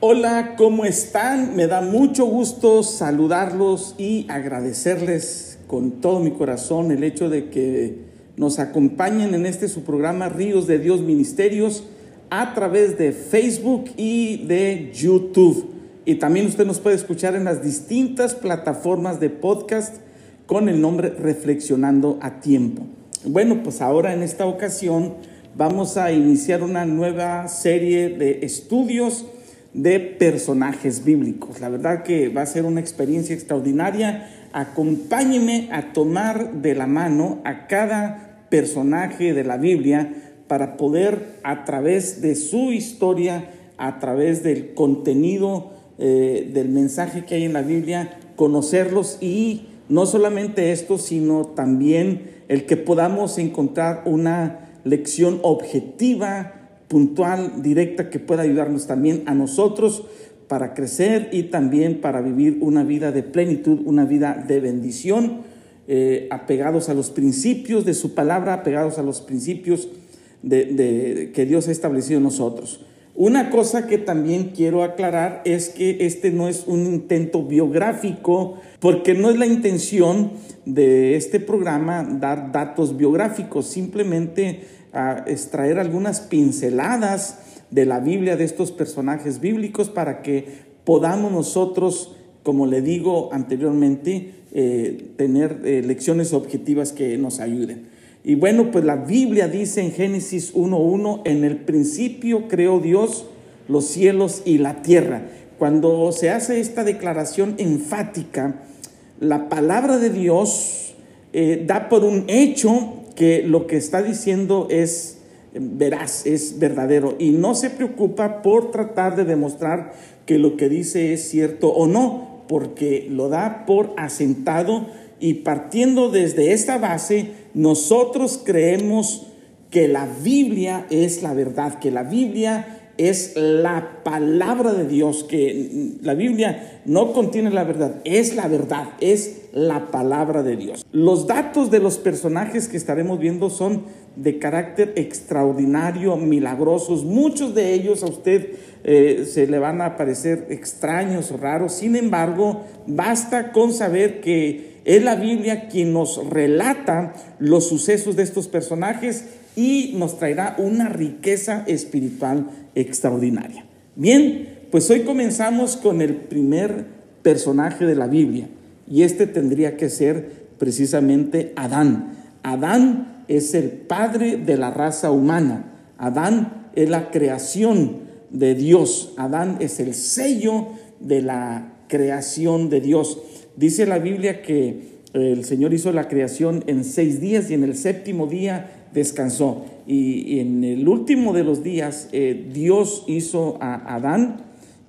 Hola, ¿cómo están? Me da mucho gusto saludarlos y agradecerles con todo mi corazón el hecho de que nos acompañen en este su programa Ríos de Dios Ministerios a través de Facebook y de YouTube. Y también usted nos puede escuchar en las distintas plataformas de podcast con el nombre Reflexionando a Tiempo. Bueno, pues ahora en esta ocasión vamos a iniciar una nueva serie de estudios de personajes bíblicos. La verdad que va a ser una experiencia extraordinaria. Acompáñeme a tomar de la mano a cada personaje de la Biblia para poder a través de su historia, a través del contenido eh, del mensaje que hay en la Biblia, conocerlos y no solamente esto, sino también el que podamos encontrar una lección objetiva, puntual, directa, que pueda ayudarnos también a nosotros para crecer y también para vivir una vida de plenitud, una vida de bendición, eh, apegados a los principios de su palabra, apegados a los principios de, que Dios ha establecido en nosotros. Una cosa que también quiero aclarar es que este no es un intento biográfico, porque no es la intención de este programa dar datos biográficos, simplemente extraer algunas pinceladas de la Biblia, de estos personajes bíblicos, para que podamos nosotros, como le digo anteriormente, eh, tener eh, lecciones objetivas que nos ayuden. Y bueno, pues la Biblia dice en Génesis 1.1, en el principio creó Dios los cielos y la tierra. Cuando se hace esta declaración enfática, la palabra de Dios eh, da por un hecho que lo que está diciendo es veraz, es verdadero. Y no se preocupa por tratar de demostrar que lo que dice es cierto o no, porque lo da por asentado. Y partiendo desde esta base, nosotros creemos que la Biblia es la verdad, que la Biblia es la palabra de Dios, que la Biblia no contiene la verdad, es la verdad, es la palabra de Dios. Los datos de los personajes que estaremos viendo son de carácter extraordinario, milagrosos. Muchos de ellos a usted eh, se le van a parecer extraños raros. Sin embargo, basta con saber que es la Biblia quien nos relata los sucesos de estos personajes y nos traerá una riqueza espiritual extraordinaria. Bien, pues hoy comenzamos con el primer personaje de la Biblia y este tendría que ser precisamente Adán. Adán es el padre de la raza humana. Adán es la creación de Dios. Adán es el sello de la creación de Dios. Dice la Biblia que el Señor hizo la creación en seis días y en el séptimo día descansó. Y, en el último de los días eh, Dios hizo a Adán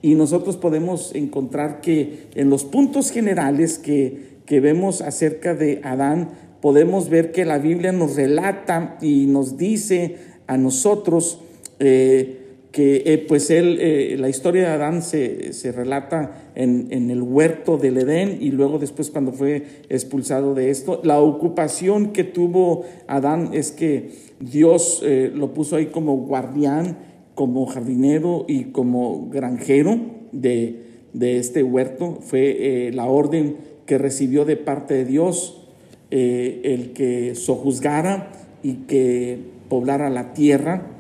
y nosotros podemos encontrar que en los puntos generales que, que vemos acerca de Adán, podemos ver que la Biblia nos relata y nos dice a nosotros eh, que eh, pues él, eh, la historia de Adán se, se relata en, en, el huerto del Edén y luego después cuando fue expulsado de esto. La ocupación que tuvo Adán es que Dios eh, lo puso ahí como guardián, como jardinero y como granjero de, de este huerto. Fue la orden que recibió de parte de Dios el que sojuzgara y que poblara la tierra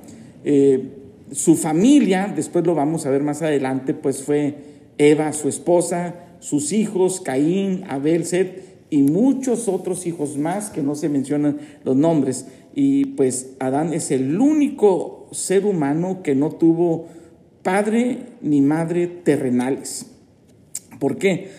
su familia, después lo vamos a ver más adelante, pues fue Eva, su esposa, sus hijos, Caín, Abel, Seth y muchos otros hijos más que no se mencionan los nombres. Y pues Adán es el único ser humano que no tuvo padre ni madre terrenales. ¿Por qué?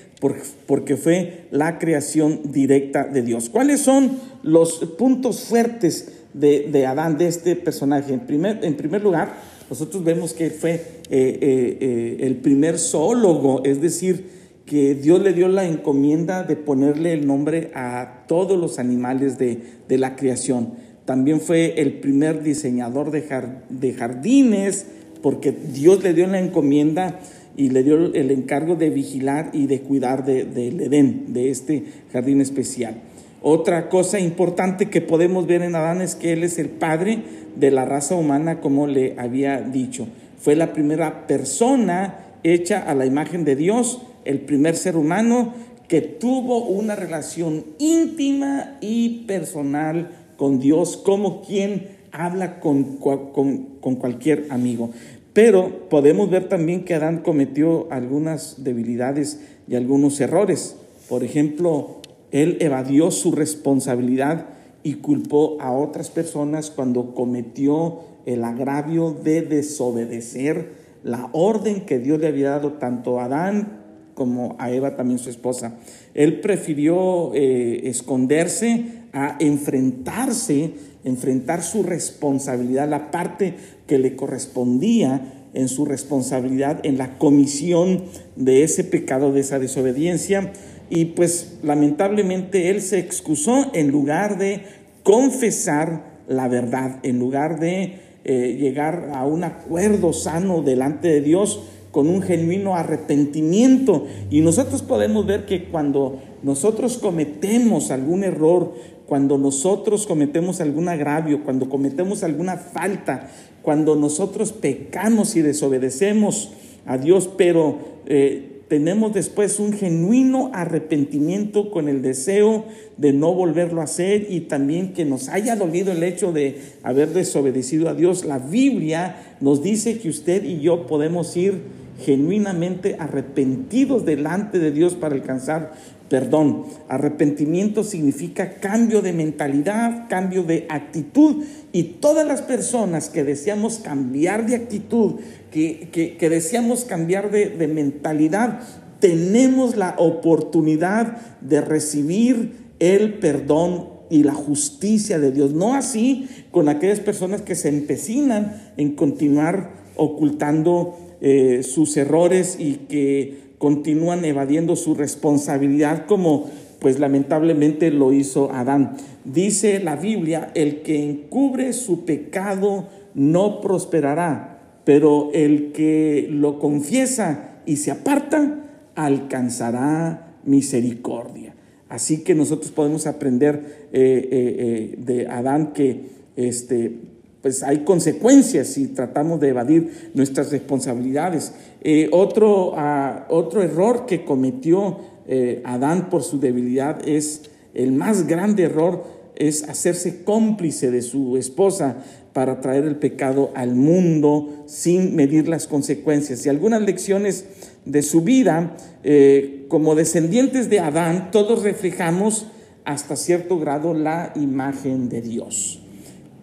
Porque fue la creación directa de Dios. ¿Cuáles son los puntos fuertes de, Adán, de este personaje? En primer, en primer lugar, nosotros vemos que fue eh, eh, eh, el primer zoólogo, es decir, que Dios le dio la encomienda de ponerle el nombre a todos los animales de, la creación. También fue el primer diseñador de, jardines, porque Dios le dio la encomienda y le dio el encargo de vigilar y de cuidar del Edén, de este jardín especial. Otra cosa importante que podemos ver en Adán es que él es el padre de la raza humana, como le había dicho. Fue la primera persona hecha a la imagen de Dios el primer ser humano que tuvo una relación íntima y personal con Dios, como quien habla con, con, cualquier amigo. Pero podemos ver también que Adán cometió algunas debilidades y algunos errores. Por ejemplo, él evadió su responsabilidad y culpó a otras personas cuando cometió el agravio de desobedecer la orden que Dios le había dado tanto a Adán como a Eva también su esposa. Él prefirió eh, esconderse a enfrentarse, enfrentar su responsabilidad, la parte que le correspondía en su responsabilidad en la comisión de ese pecado, de esa desobediencia. Y pues lamentablemente él se excusó en lugar de confesar la verdad, en lugar de eh, llegar a un acuerdo sano delante de Dios con un genuino arrepentimiento. Y nosotros podemos ver que cuando nosotros cometemos algún error, cuando nosotros cometemos algún agravio, cuando cometemos alguna falta, cuando nosotros pecamos y desobedecemos a Dios, pero eh, tenemos después un genuino arrepentimiento con el deseo de no volverlo a hacer y también que nos haya dolido el hecho de haber desobedecido a Dios. La Biblia nos dice que usted y yo podemos ir genuinamente arrepentidos delante de Dios para alcanzar perdón. Arrepentimiento significa cambio de mentalidad, cambio de actitud. Y todas las personas que deseamos cambiar de actitud, que, deseamos cambiar de, de mentalidad, tenemos la oportunidad de recibir el perdón y la justicia de Dios. No así con aquellas personas que se empecinan en continuar ocultando eh, sus errores y que continúan evadiendo su responsabilidad como pues lamentablemente lo hizo Adán. Dice la Biblia, el que encubre su pecado no prosperará, pero el que lo confiesa y se aparta alcanzará misericordia. Así que nosotros podemos aprender eh, eh, de Adán que este, pues hay consecuencias si tratamos de evadir nuestras responsabilidades. Eh, otro, ah, otro error que cometió eh, Adán por su debilidad es, el más grande error es hacerse cómplice de su esposa para traer el pecado al mundo sin medir las consecuencias. Y algunas lecciones de su vida, eh, como descendientes de Adán, todos reflejamos hasta cierto grado la imagen de Dios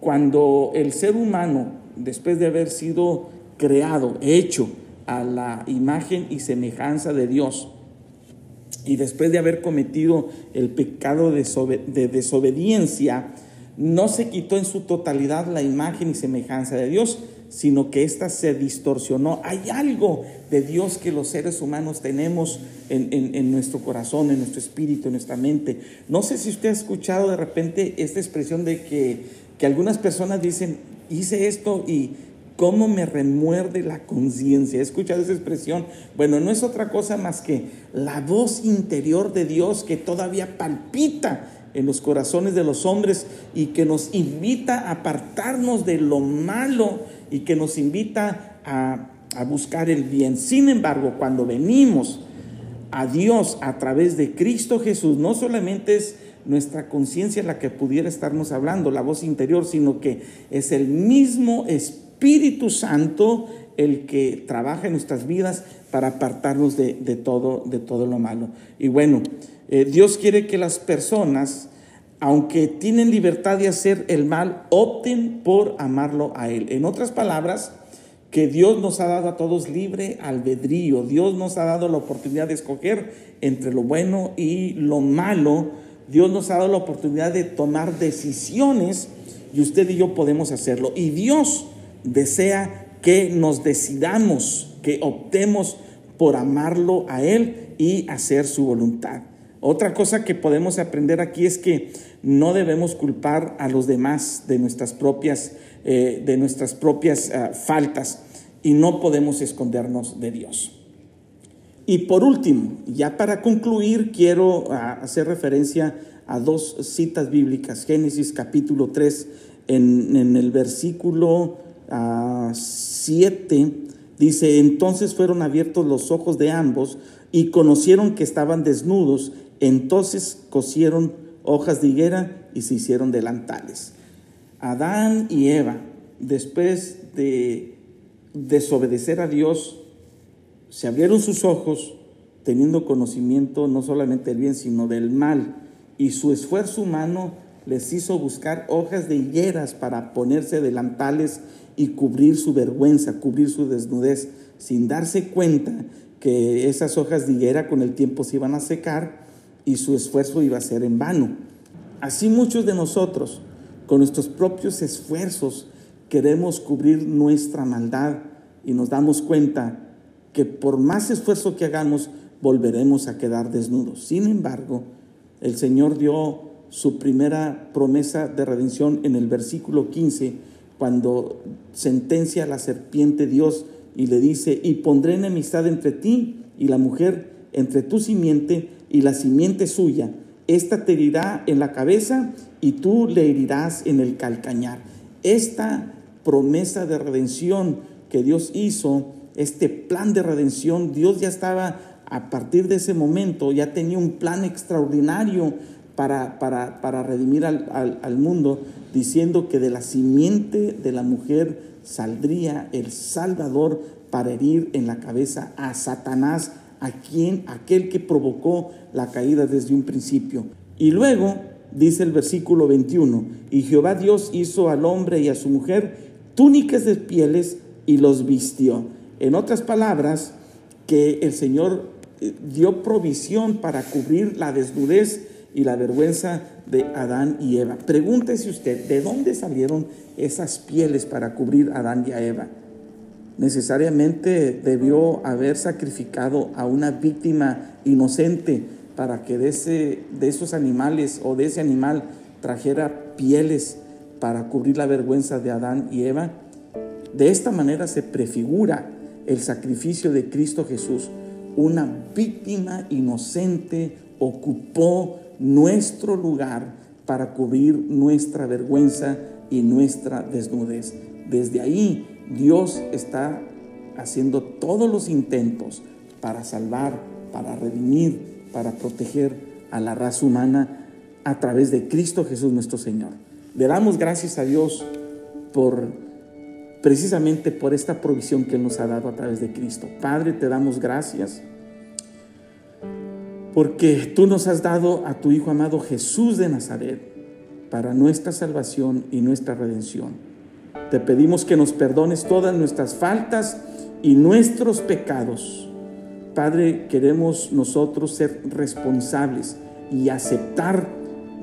cuando el ser humano, después de haber sido creado, hecho a la imagen y semejanza de Dios, y después de haber cometido el pecado de desobediencia, no se quitó en su totalidad la imagen y semejanza de Dios, sino que ésta se distorsionó. Hay algo de Dios que los seres humanos tenemos en, nuestro corazón, en nuestro espíritu, en nuestra mente. No sé si usted ha escuchado de repente esta expresión de que que algunas personas dicen, hice esto y cómo me remuerde la conciencia. ¿He escuchado esa expresión? Bueno, no es otra cosa más que la voz interior de Dios que todavía palpita en los corazones de los hombres y que nos invita a apartarnos de lo malo y que nos invita a, a buscar el bien. Sin embargo, cuando venimos a Dios a través de Cristo Jesús, no solamente es nuestra conciencia la que pudiera estarnos hablando, la voz interior, sino que es el mismo Espíritu Santo el que trabaja en nuestras vidas para apartarnos de, todo, de todo lo malo. Y bueno, eh, Dios quiere que las personas, aunque tienen libertad de hacer el mal, opten por amarlo a Él. En otras palabras, que Dios nos ha dado a todos libre albedrío. Dios nos ha dado la oportunidad de escoger entre lo bueno y lo malo Dios nos ha dado la oportunidad de tomar decisiones y usted y yo podemos hacerlo. Y Dios desea que nos decidamos, que optemos por amarlo a Él y hacer su voluntad. Otra cosa que podemos aprender aquí es que no debemos culpar a los demás de nuestras propias, eh, de nuestras propias ah, faltas y no podemos escondernos de Dios. Y por último, ya para concluir, quiero ah, hacer referencia a dos citas bíblicas. Génesis capítulo 3, en, el versículo 7, ah, dice, entonces fueron abiertos los ojos de ambos y conocieron que estaban desnudos, entonces cosieron hojas de higuera y se hicieron delantales. Adán y Eva, después de desobedecer a Dios, se abrieron sus ojos teniendo conocimiento no solamente del bien, sino del mal, y su esfuerzo humano les hizo buscar hojas de higueras para ponerse delantales y cubrir su vergüenza, cubrir su desnudez, sin darse cuenta que esas hojas de higuera con el tiempo se iban a secar y su esfuerzo iba a ser en vano. Así muchos de nosotros, con nuestros propios esfuerzos, queremos cubrir nuestra maldad y nos damos cuenta que por más esfuerzo que hagamos, volveremos a quedar desnudos. Sin embargo, el Señor dio su primera promesa de redención en el versículo 15, cuando sentencia a la serpiente Dios y le dice, y pondré enemistad entre ti y la mujer, entre tu simiente y la simiente suya. Esta te herirá en la cabeza y tú le herirás en el calcañar. Esta promesa de redención que Dios hizo, este plan de redención, Dios ya estaba a partir de ese momento, ya tenía un plan extraordinario para, para, para redimir al, al, mundo, diciendo que de la simiente de la mujer saldría el Salvador para herir en la cabeza a Satanás, a quien, aquel que provocó la caída desde un principio. Y luego dice el versículo 21, y Jehová Dios hizo al hombre y a su mujer túnicas de pieles y los vistió. En otras palabras, que el Señor eh, dio provisión para cubrir la desnudez y la vergüenza de Adán y Eva. Pregúntese usted, ¿de dónde salieron esas pieles para cubrir a Adán y a Eva? Necesariamente debió haber sacrificado a una víctima inocente para que de, ese, de esos animales o de ese animal trajera pieles para cubrir la vergüenza de Adán y Eva. De esta manera se prefigura el sacrificio de Cristo Jesús. Una víctima inocente ocupó nuestro lugar para cubrir nuestra vergüenza y nuestra desnudez. Desde ahí Dios está haciendo todos los intentos para salvar, para redimir, para proteger a la raza humana a través de Cristo Jesús nuestro Señor. Le damos gracias a Dios por precisamente por esta provisión que Él nos ha dado a través de Cristo. Padre, te damos gracias porque tú nos has dado a tu Hijo amado Jesús de Nazaret para nuestra salvación y nuestra redención. Te pedimos que nos perdones todas nuestras faltas y nuestros pecados. Padre, queremos nosotros ser responsables y aceptar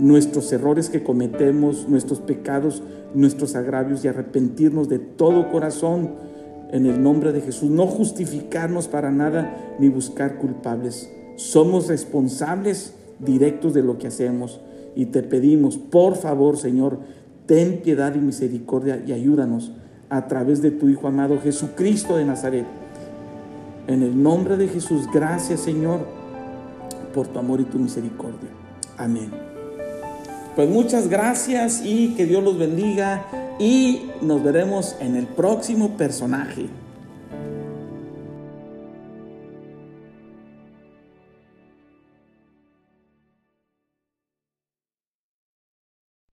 nuestros errores que cometemos, nuestros pecados, nuestros agravios y arrepentirnos de todo corazón en el nombre de Jesús. No justificarnos para nada ni buscar culpables. Somos responsables directos de lo que hacemos y te pedimos, por favor, Señor, ten piedad y misericordia y ayúdanos a través de tu Hijo amado Jesucristo de Nazaret. En el nombre de Jesús, gracias Señor por tu amor y tu misericordia. Amén. Pues muchas gracias y que Dios los bendiga y nos veremos en el próximo personaje.